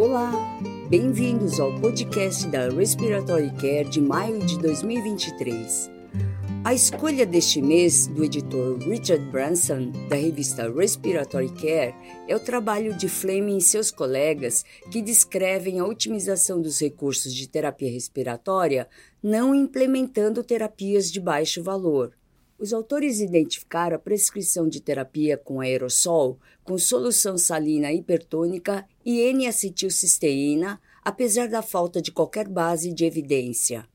Olá, bem-vindos ao podcast da Respiratory Care de maio de 2023. A escolha deste mês do editor Richard Branson, da revista Respiratory Care, é o trabalho de Fleming e seus colegas que descrevem a otimização dos recursos de terapia respiratória não implementando terapias de baixo valor. Os autores identificaram a prescrição de terapia com aerossol, com solução salina hipertônica e N-acetilcisteína, apesar da falta de qualquer base de evidência.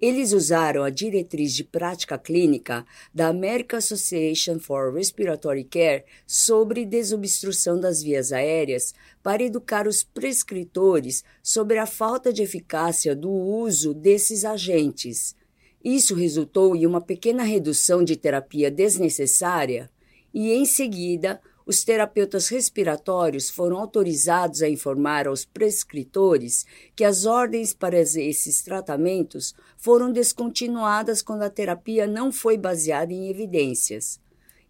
Eles usaram a diretriz de prática clínica da American Association for Respiratory Care sobre desobstrução das vias aéreas para educar os prescritores sobre a falta de eficácia do uso desses agentes. Isso resultou em uma pequena redução de terapia desnecessária e, em seguida, os terapeutas respiratórios foram autorizados a informar aos prescritores que as ordens para esses tratamentos foram descontinuadas quando a terapia não foi baseada em evidências.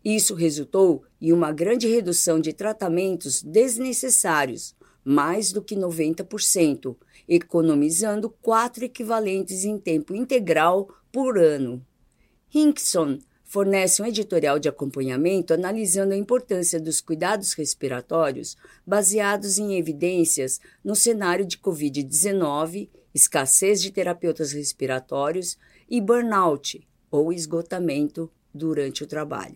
Isso resultou em uma grande redução de tratamentos desnecessários, mais do que 90%, economizando quatro equivalentes em tempo integral por ano. Hinkson fornece um editorial de acompanhamento analisando a importância dos cuidados respiratórios baseados em evidências no cenário de Covid-19, escassez de terapeutas respiratórios e burnout, ou esgotamento durante o trabalho.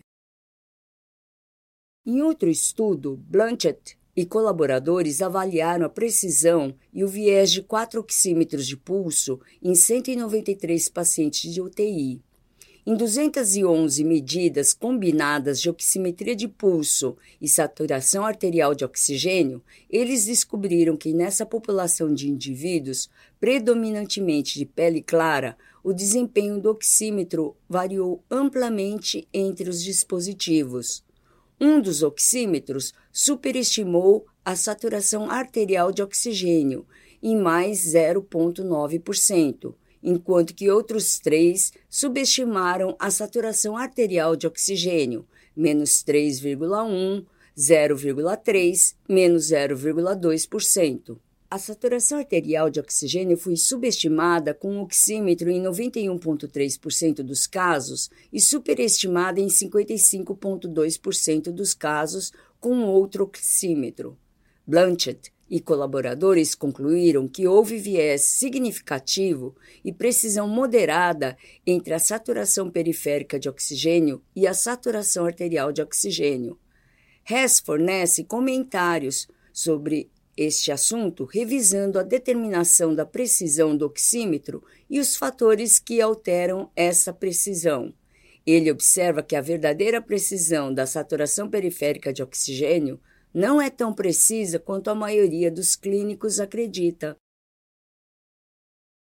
Em outro estudo, Blanchett e colaboradores avaliaram a precisão e o viés de quatro oxímetros de pulso em 193 pacientes de UTI. Em 211 medidas combinadas de oximetria de pulso e saturação arterial de oxigênio, eles descobriram que nessa população de indivíduos, predominantemente de pele clara, o desempenho do oxímetro variou amplamente entre os dispositivos. Um dos oxímetros superestimou a saturação arterial de oxigênio em mais 0,9%, enquanto que outros três subestimaram a saturação arterial de oxigênio, menos 3,1%, 0,3%, menos 0,2%. A saturação arterial de oxigênio foi subestimada com um oxímetro em 91,3% dos casos e superestimada em 55,2% dos casos com outro oxímetro. Blanchett e colaboradores concluíram que houve viés significativo e precisão moderada entre a saturação periférica de oxigênio e a saturação arterial de oxigênio. Hess fornece comentários sobre este assunto revisando a determinação da precisão do oxímetro e os fatores que alteram essa precisão. Ele observa que a verdadeira precisão da saturação periférica de oxigênio não é tão precisa quanto a maioria dos clínicos acredita.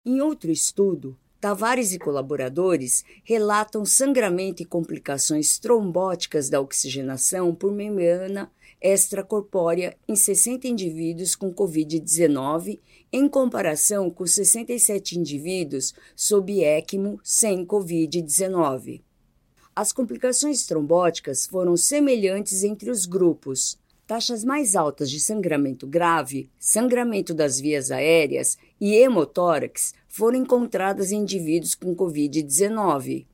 Em outro estudo, Tavares e colaboradores relatam sangramento e complicações trombóticas da oxigenação por membrana extracorpórea em 60 indivíduos com Covid-19, em comparação com 67 indivíduos sob ECMO sem Covid-19. As complicações trombóticas foram semelhantes entre os grupos. Taxas mais altas de sangramento grave, sangramento das vias aéreas e hemotórax foram encontradas em indivíduos com Covid-19.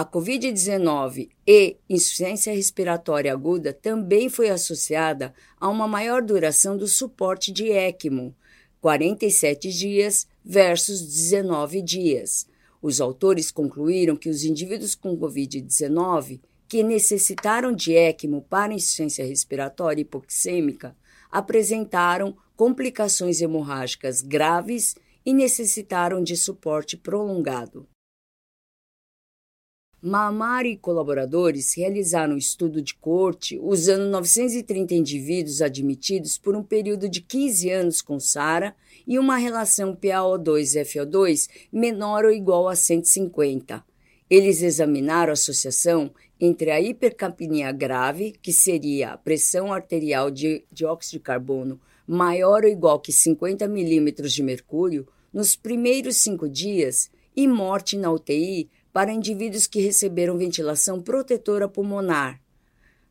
A Covid-19 e insuficiência respiratória aguda também foi associada a uma maior duração do suporte de ECMO, 47 dias versus 19 dias. Os autores concluíram que os indivíduos com Covid-19 que necessitaram de ECMO para insuficiência respiratória hipoxêmica apresentaram complicações hemorrágicas graves e necessitaram de suporte prolongado. Maamar e colaboradores realizaram um estudo de corte usando 930 indivíduos admitidos por um período de 15 anos com SARA e uma relação PaO2-FO2 menor ou igual a 150. Eles examinaram a associação entre a hipercapnia grave, que seria a pressão arterial de dióxido de carbono maior ou igual que 50 milímetros de mercúrio, nos primeiros cinco dias, e morte na UTI para indivíduos que receberam ventilação protetora pulmonar.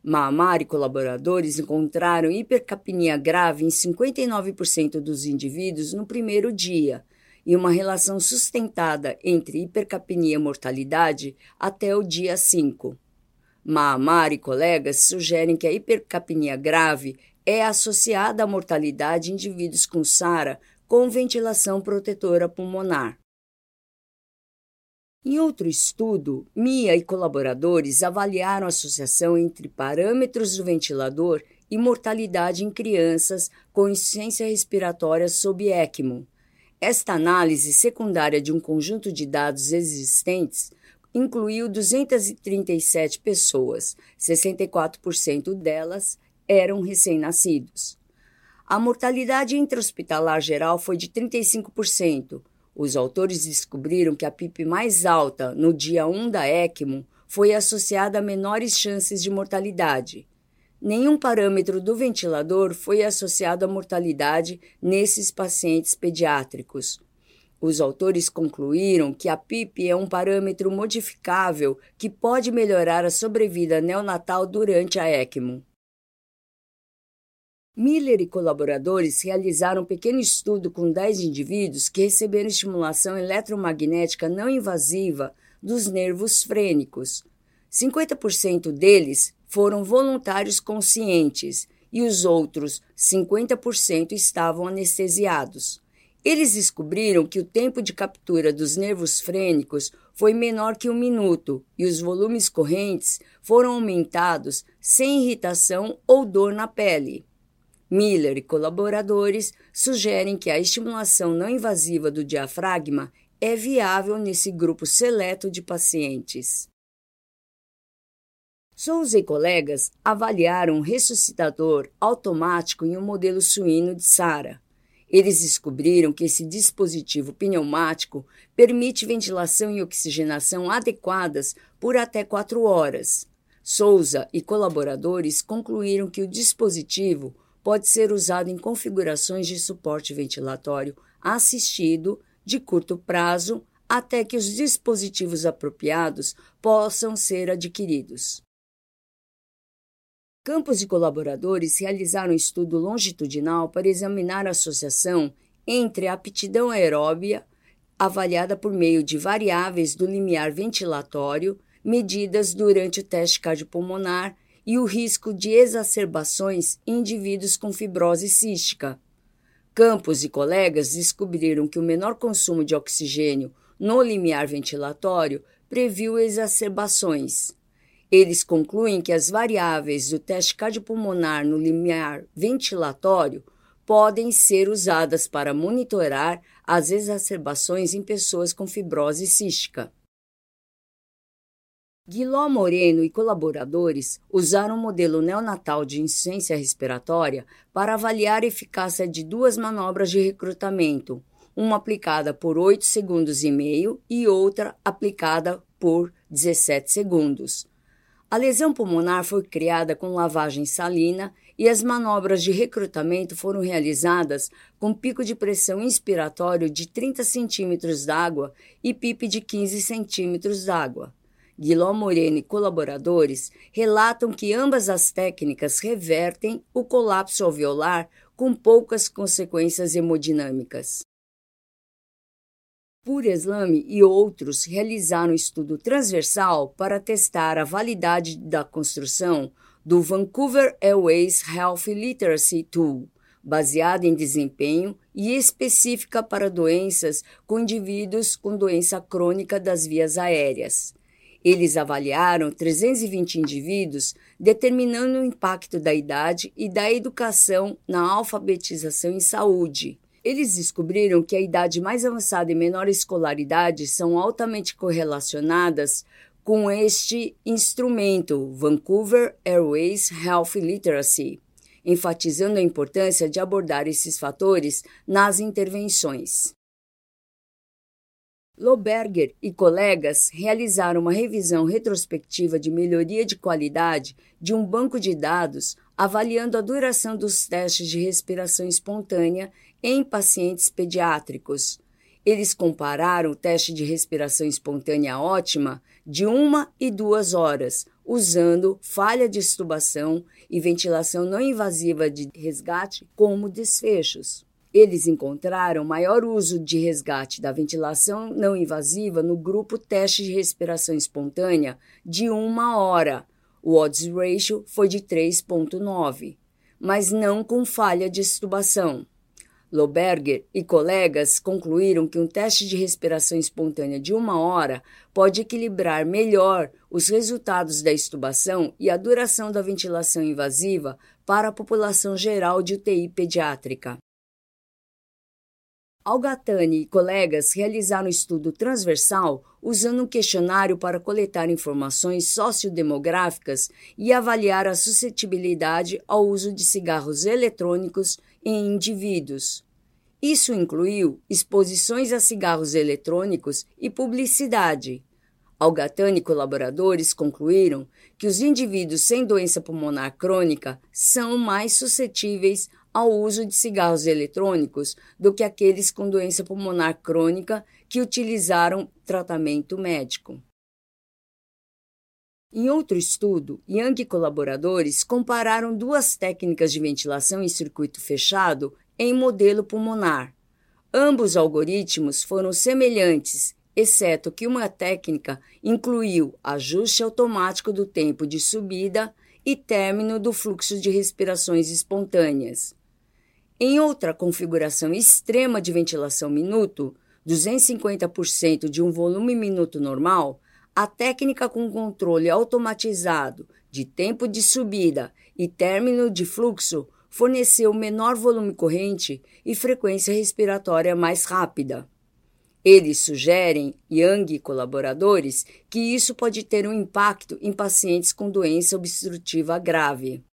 Maamar e colaboradores encontraram hipercapnia grave em 59% dos indivíduos no primeiro dia e uma relação sustentada entre hipercapnia e mortalidade até o dia 5. Maamar e colegas sugerem que a hipercapnia grave é associada à mortalidade em indivíduos com SARA com ventilação protetora pulmonar. Em outro estudo, Mia e colaboradores avaliaram a associação entre parâmetros do ventilador e mortalidade em crianças com insuficiência respiratória sob ECMO. Esta análise secundária de um conjunto de dados existentes incluiu 237 pessoas, 64% delas eram recém-nascidos. A mortalidade intra-hospitalar geral foi de 35%, os autores descobriram que a PIP mais alta no dia 1 da ECMO foi associada a menores chances de mortalidade. Nenhum parâmetro do ventilador foi associado à mortalidade nesses pacientes pediátricos. Os autores concluíram que a PIP é um parâmetro modificável que pode melhorar a sobrevida neonatal durante a ECMO. Miller e colaboradores realizaram um pequeno estudo com 10 indivíduos que receberam estimulação eletromagnética não invasiva dos nervos frênicos. 50% deles foram voluntários conscientes e os outros 50% estavam anestesiados. Eles descobriram que o tempo de captura dos nervos frênicos foi menor que um minuto e os volumes correntes foram aumentados sem irritação ou dor na pele. Miller e colaboradores sugerem que a estimulação não invasiva do diafragma é viável nesse grupo seleto de pacientes. Souza e colegas avaliaram um ressuscitador automático em um modelo suíno de SARA. Eles descobriram que esse dispositivo pneumático permite ventilação e oxigenação adequadas por até quatro horas. Souza e colaboradores concluíram que o dispositivo pode ser usado em configurações de suporte ventilatório assistido de curto prazo até que os dispositivos apropriados possam ser adquiridos. Campos e colaboradores realizaram um estudo longitudinal para examinar a associação entre a aptidão aeróbia, avaliada por meio de variáveis do limiar ventilatório, medidas durante o teste cardiopulmonar e o risco de exacerbações em indivíduos com fibrose cística. Campos e colegas descobriram que o menor consumo de oxigênio no limiar ventilatório previu exacerbações. Eles concluem que as variáveis do teste cardiopulmonar no limiar ventilatório podem ser usadas para monitorar as exacerbações em pessoas com fibrose cística. Guiló Moreno e colaboradores usaram o um modelo neonatal de insuficiência respiratória para avaliar a eficácia de duas manobras de recrutamento, uma aplicada por 8 segundos e meio e outra aplicada por 17 segundos. A lesão pulmonar foi criada com lavagem salina e as manobras de recrutamento foram realizadas com pico de pressão inspiratório de 30 centímetros d'água e PIP de 15 centímetros d'água. Guilherme Moreno e colaboradores relatam que ambas as técnicas revertem o colapso alveolar com poucas consequências hemodinâmicas. Pureslame e outros realizaram um estudo transversal para testar a validade da construção do Vancouver Airways Health Literacy Tool, baseada em desempenho e específica para doenças com indivíduos com doença crônica das vias aéreas. Eles avaliaram 320 indivíduos, determinando o impacto da idade e da educação na alfabetização em saúde. Eles descobriram que a idade mais avançada e menor escolaridade são altamente correlacionadas com este instrumento, Vancouver Airways Health Literacy, enfatizando a importância de abordar esses fatores nas intervenções. Loberger e colegas realizaram uma revisão retrospectiva de melhoria de qualidade de um banco de dados avaliando a duração dos testes de respiração espontânea em pacientes pediátricos. Eles compararam o teste de respiração espontânea ótima de uma e duas horas, usando falha de extubação e ventilação não invasiva de resgate como desfechos. Eles encontraram maior uso de resgate da ventilação não invasiva no grupo teste de respiração espontânea de uma hora. O odds ratio foi de 3,9, mas não com falha de extubação. Loberger e colegas concluíram que um teste de respiração espontânea de uma hora pode equilibrar melhor os resultados da extubação e a duração da ventilação invasiva para a população geral de UTI pediátrica. Algatani e colegas realizaram um estudo transversal usando um questionário para coletar informações sociodemográficas e avaliar a suscetibilidade ao uso de cigarros eletrônicos em indivíduos. Isso incluiu exposições a cigarros eletrônicos e publicidade. Algatani e colaboradores concluíram que os indivíduos sem doença pulmonar crônica são mais suscetíveis ao uso de cigarros eletrônicos do que aqueles com doença pulmonar crônica que utilizaram tratamento médico. Em outro estudo, Yang e colaboradores compararam duas técnicas de ventilação em circuito fechado em modelo pulmonar. Ambos algoritmos foram semelhantes, exceto que uma técnica incluiu ajuste automático do tempo de subida e término do fluxo de respirações espontâneas. Em outra configuração extrema de ventilação minuto, 250% de um volume minuto normal, a técnica com controle automatizado de tempo de subida e término de fluxo forneceu menor volume corrente e frequência respiratória mais rápida. Eles sugerem, Yang e colaboradores, que isso pode ter um impacto em pacientes com doença obstrutiva grave.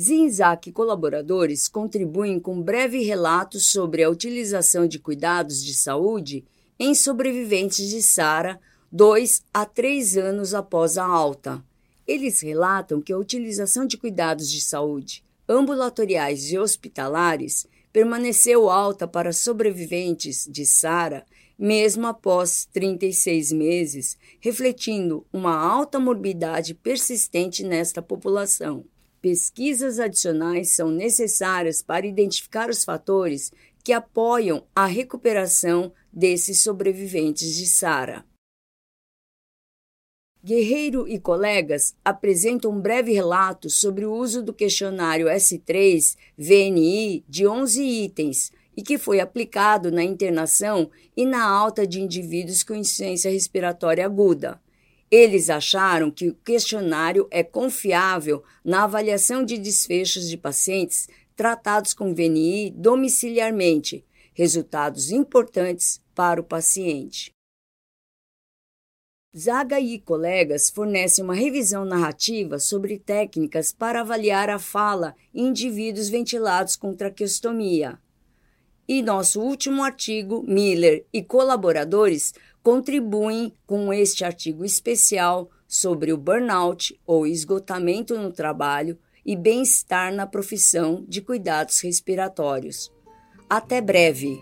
Zinzak e colaboradores contribuem com breve relato sobre a utilização de cuidados de saúde em sobreviventes de SARA dois a três anos após a alta. Eles relatam que a utilização de cuidados de saúde ambulatoriais e hospitalares permaneceu alta para sobreviventes de SARA mesmo após 36 meses, refletindo uma alta morbidade persistente nesta população. Pesquisas adicionais são necessárias para identificar os fatores que apoiam a recuperação desses sobreviventes de SARA. Guerreiro e colegas apresentam um breve relato sobre o uso do questionário S3 VNI de 11 itens e que foi aplicado na internação e na alta de indivíduos com insuficiência respiratória aguda. Eles acharam que o questionário é confiável na avaliação de desfechos de pacientes tratados com VNI domiciliarmente, resultados importantes para o paciente. Zaga e colegas fornecem uma revisão narrativa sobre técnicas para avaliar a fala em indivíduos ventilados com traqueostomia. E nosso último artigo, Miller e colaboradores contribuem com este artigo especial sobre o burnout ou esgotamento no trabalho e bem-estar na profissão de cuidados respiratórios. Até breve!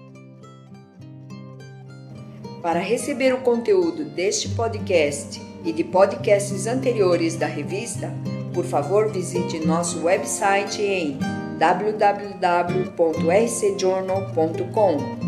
Para receber o conteúdo deste podcast e de podcasts anteriores da revista, por favor visite nosso website em www.rcjournal.com